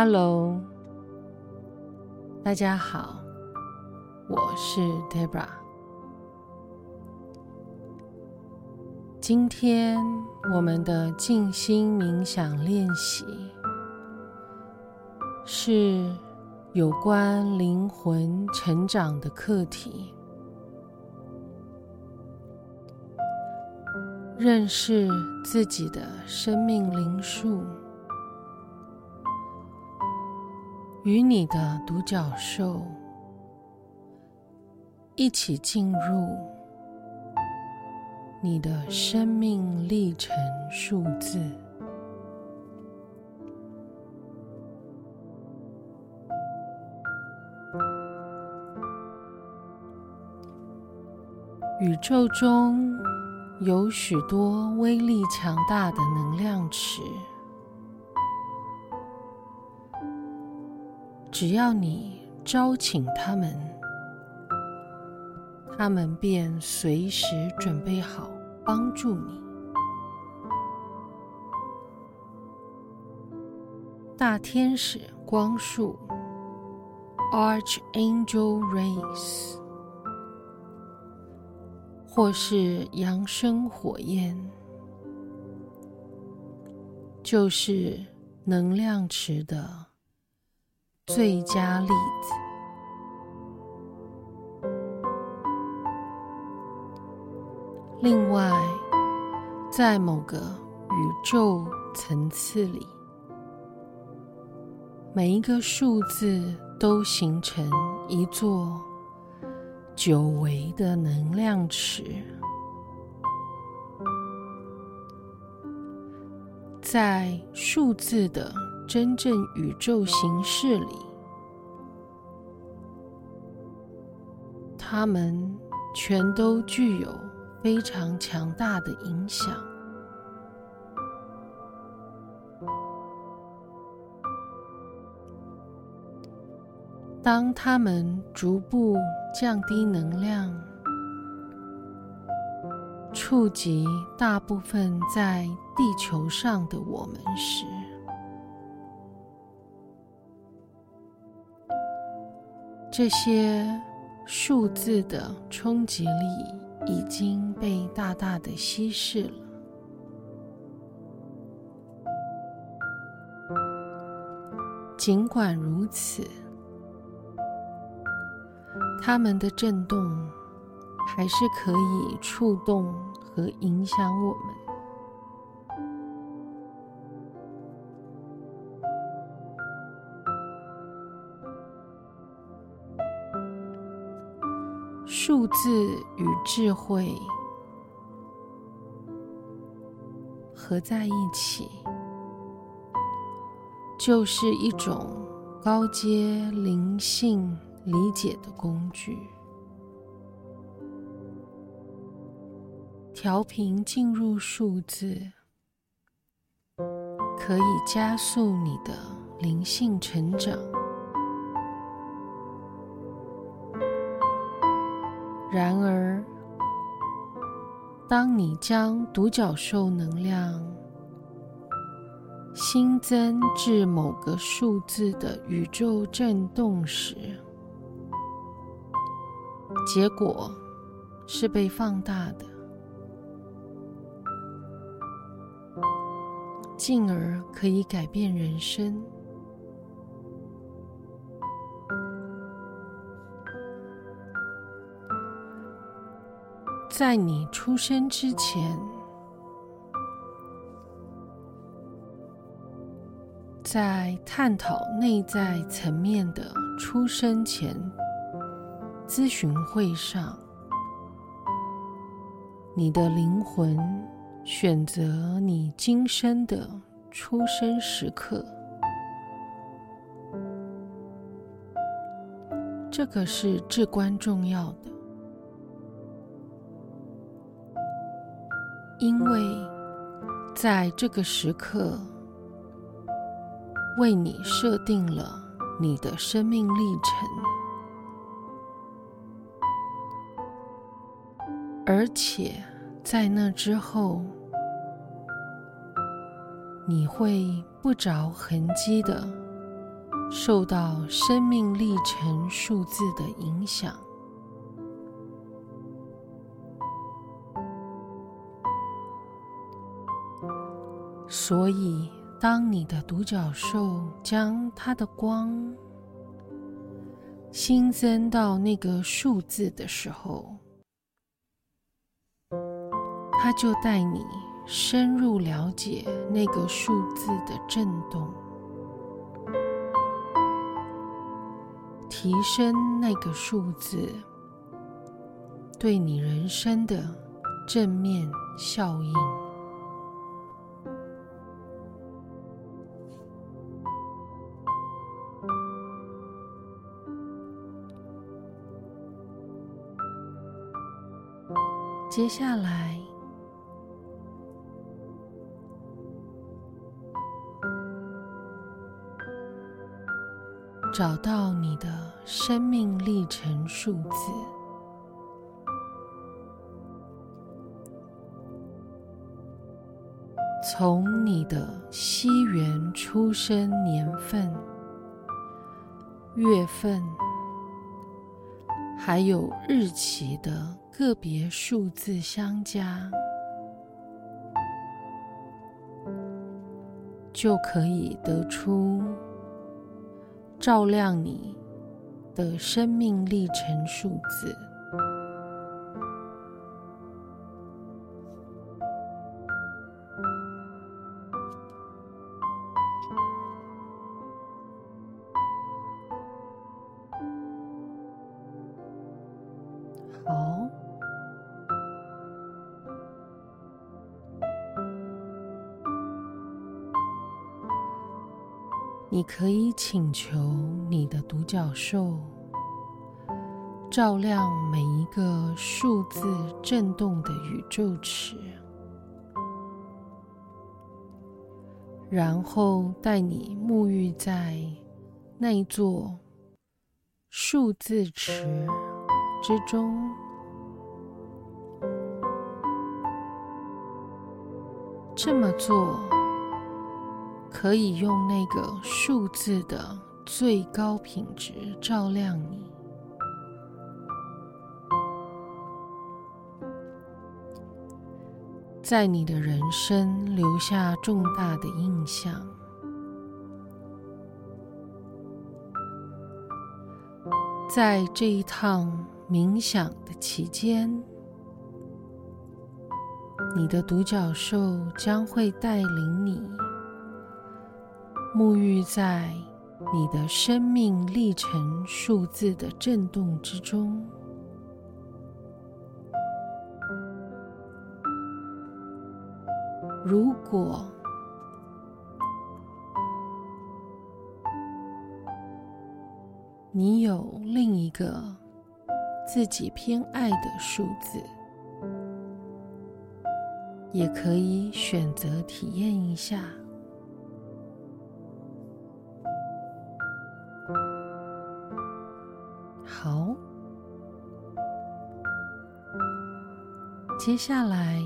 Hello，大家好，我是 Debra。今天我们的静心冥想练习是有关灵魂成长的课题，认识自己的生命灵数。与你的独角兽一起进入你的生命历程数字，宇宙中有许多威力强大的能量池。只要你招请他们，他们便随时准备好帮助你。大天使光束 （Archangel Rays） 或是扬升火焰，就是能量池的。最佳例子。另外，在某个宇宙层次里，每一个数字都形成一座久违的能量池，在数字的。真正宇宙形式里，它们全都具有非常强大的影响。当它们逐步降低能量，触及大部分在地球上的我们时，这些数字的冲击力已经被大大的稀释了。尽管如此，它们的震动还是可以触动和影响我们。数字与智慧合在一起，就是一种高阶灵性理解的工具。调频进入数字，可以加速你的灵性成长。然而，当你将独角兽能量新增至某个数字的宇宙振动时，结果是被放大的，进而可以改变人生。在你出生之前，在探讨内在层面的出生前咨询会上，你的灵魂选择你今生的出生时刻，这个是至关重要的。因为在这个时刻，为你设定了你的生命历程，而且在那之后，你会不着痕迹的受到生命历程数字的影响。所以，当你的独角兽将它的光新增到那个数字的时候，它就带你深入了解那个数字的震动，提升那个数字对你人生的正面效应。接下来，找到你的生命历程数字，从你的西元出生年份、月份，还有日期的。个别数字相加，就可以得出照亮你的生命历程数字。可以请求你的独角兽照亮每一个数字震动的宇宙池，然后带你沐浴在那一座数字池之中。这么做。可以用那个数字的最高品质照亮你，在你的人生留下重大的印象。在这一趟冥想的期间，你的独角兽将会带领你。沐浴在你的生命历程数字的震动之中。如果你有另一个自己偏爱的数字，也可以选择体验一下。接下来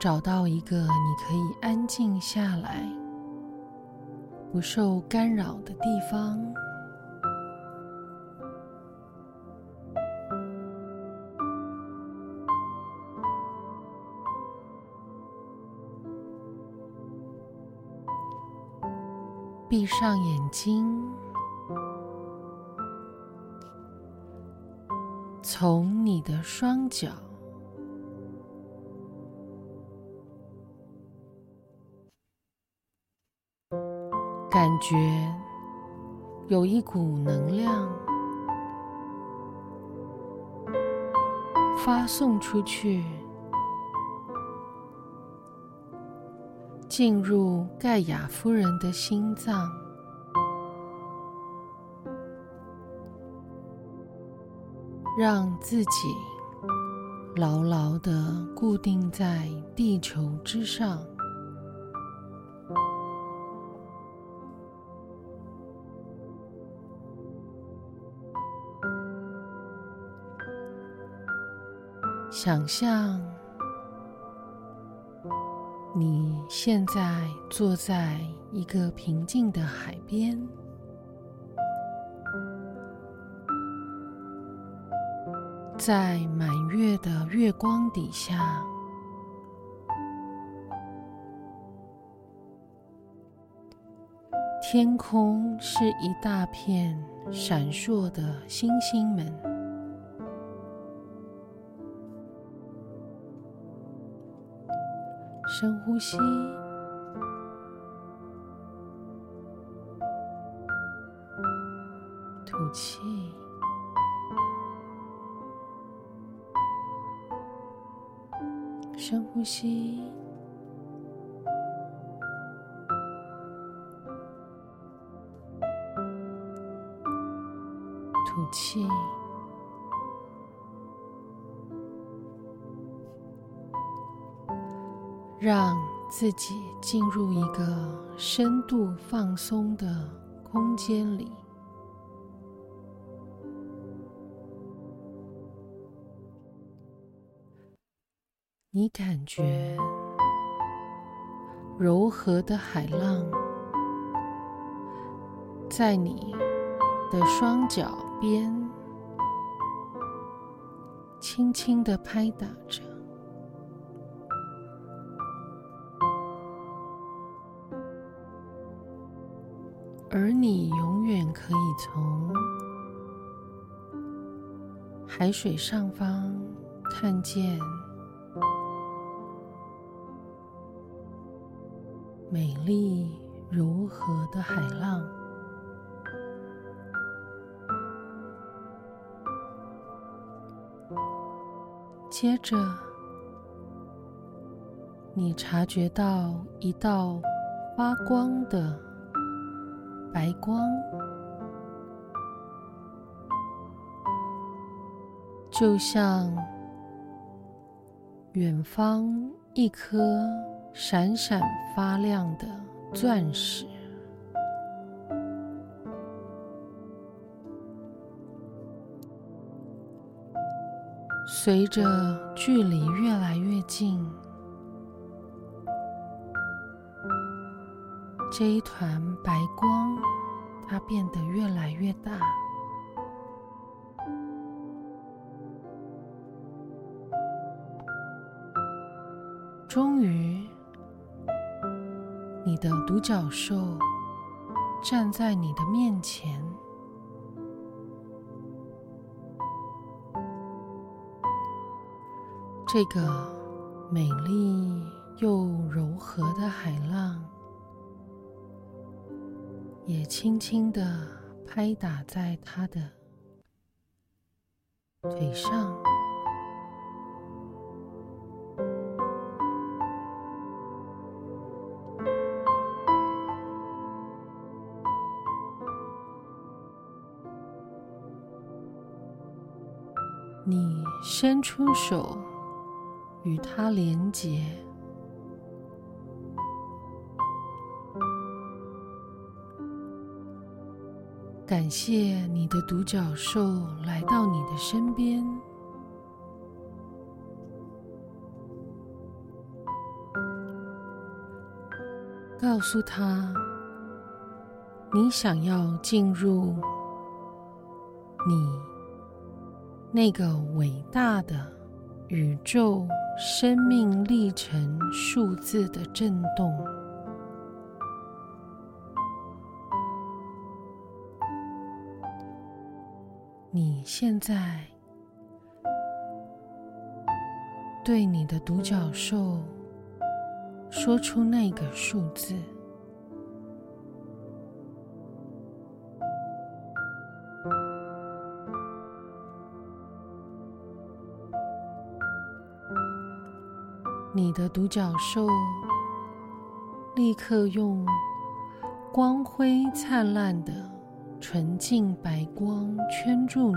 找到一个你可以安静下来、不受干扰的地方，闭上眼睛。从你的双脚感觉有一股能量发送出去，进入盖亚夫人的心脏。让自己牢牢的固定在地球之上，想象你现在坐在一个平静的海边，在满月的月光底下，天空是一大片闪烁的星星们。深呼吸，吐气，呼吸，吐气。让自己进入一个深度放松的空间里，你感觉柔和的海浪在你的双脚边轻轻的拍打着。而你永远可以从海水上方看见美丽柔和的海浪。接着，你察觉到一道发光的。白光，就像远方一颗闪闪发亮的钻石。随着距离越来越近。这一团白光，它变得越来越大。终于，你的独角兽站在你的面前。这个美丽又柔和的海浪。也轻轻的拍打在他的腿上。你伸出手与他连结。感谢你的独角兽来到你的身边，告诉他你想要进入你那个伟大的宇宙生命历程数字的震动。你现在对你的独角兽说出那个数字，的独角兽立刻用光辉灿烂的。纯净白光圈住你，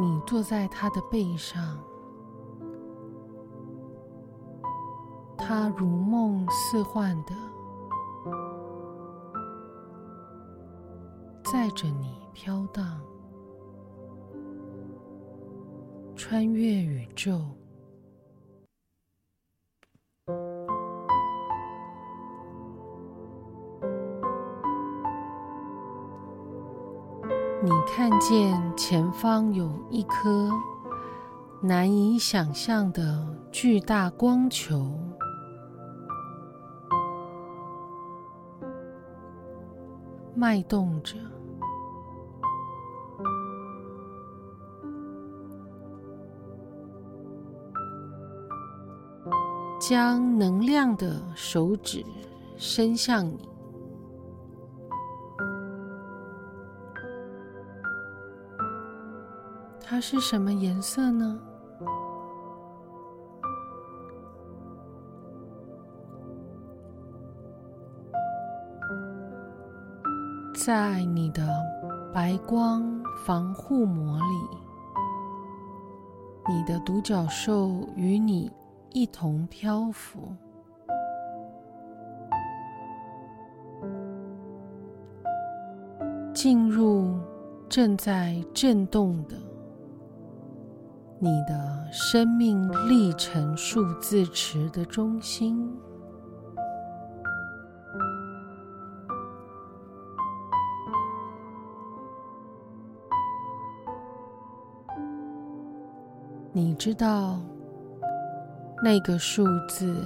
你坐在他的背上，他如梦似幻的载着你飘荡，穿越宇宙。你看见前方有一颗难以想象的巨大光球，脉动着，将能量的手指伸向你。它是什么颜色呢？在你的白光防护膜里，你的独角兽与你一同漂浮，进入正在震动的。你的生命历程数字池的中心，你知道那个数字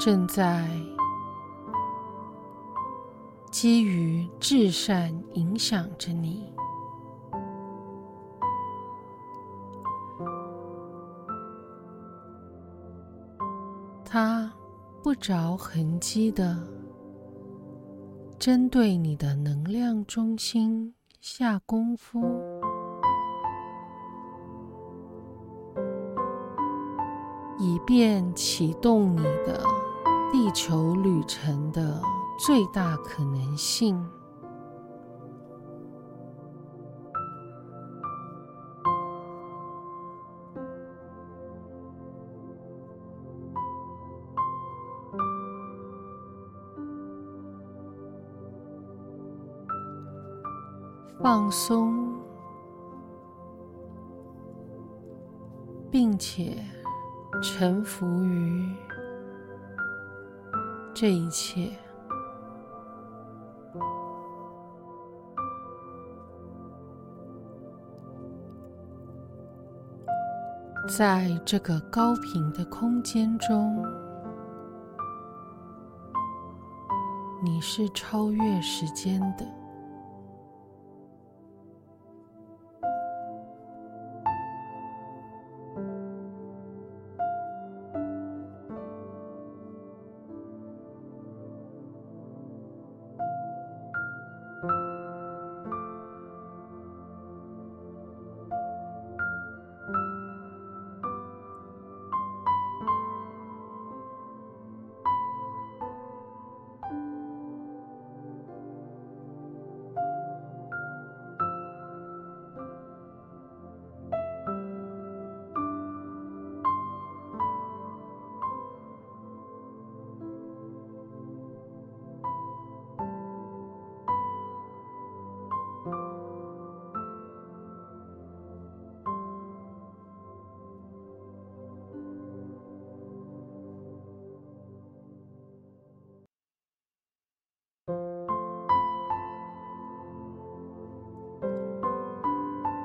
正在基于至善影响着你。它不着痕迹的针对你的能量中心下功夫，便启动你的地球旅程的最大可能性。放松，并且臣服于这一切。在这个高频的空间中，你是超越时间的。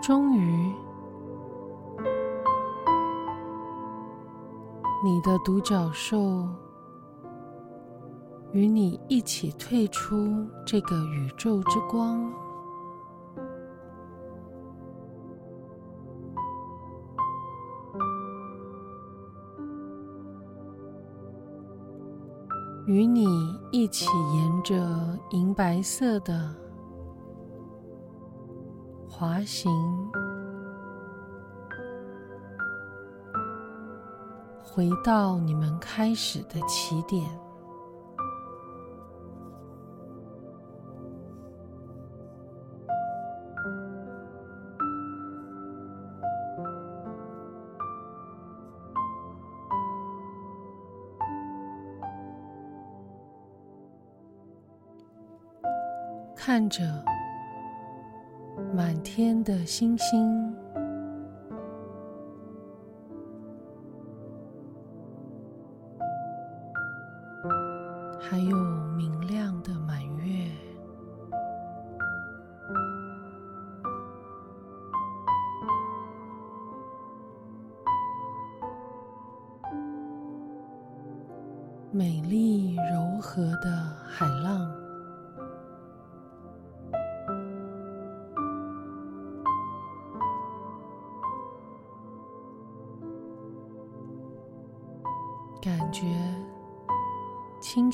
终于，你的独角兽与你一起退出这个宇宙之光，与你一起沿着银白色的。滑行，回到你们开始的起点，看着。满天的星星，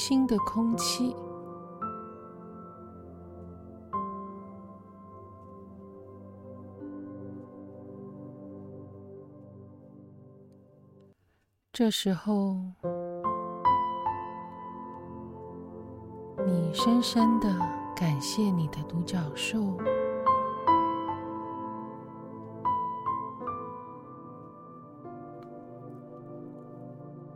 新的空气，这时候，你深深的感谢你的独角兽。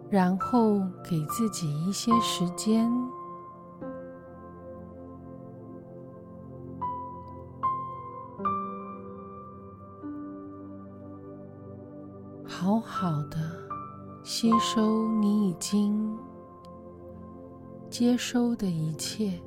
然后给自己一些时间，好好的吸收你已经接收的一切。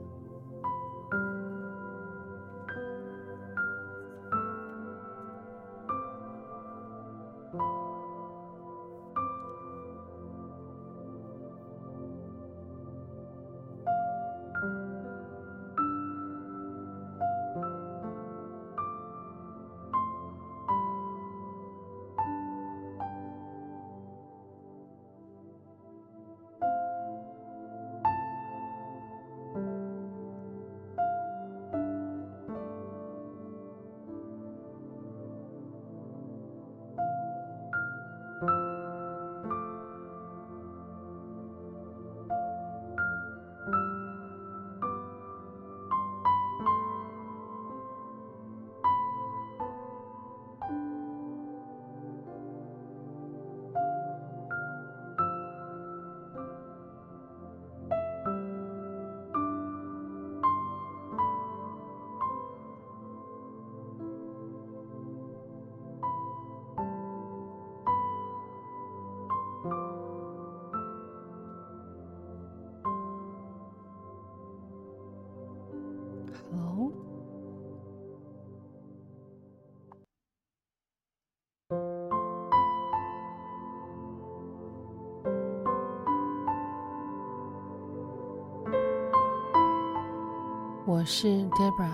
我是 Debra，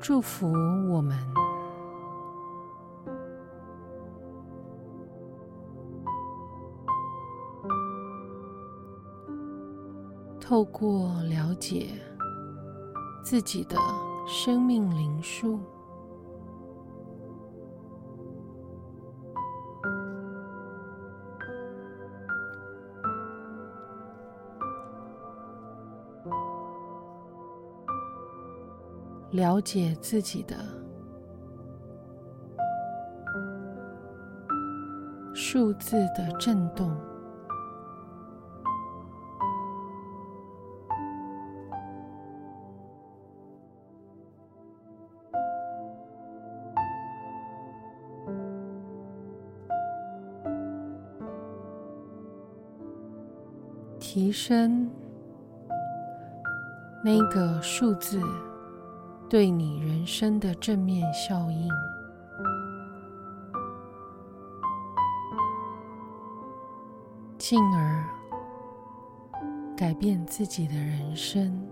祝福我们透过了解自己的生命灵数。了解自己的数字的震动，提升那个数字。对你人生的正面效应，进而改变自己的人生。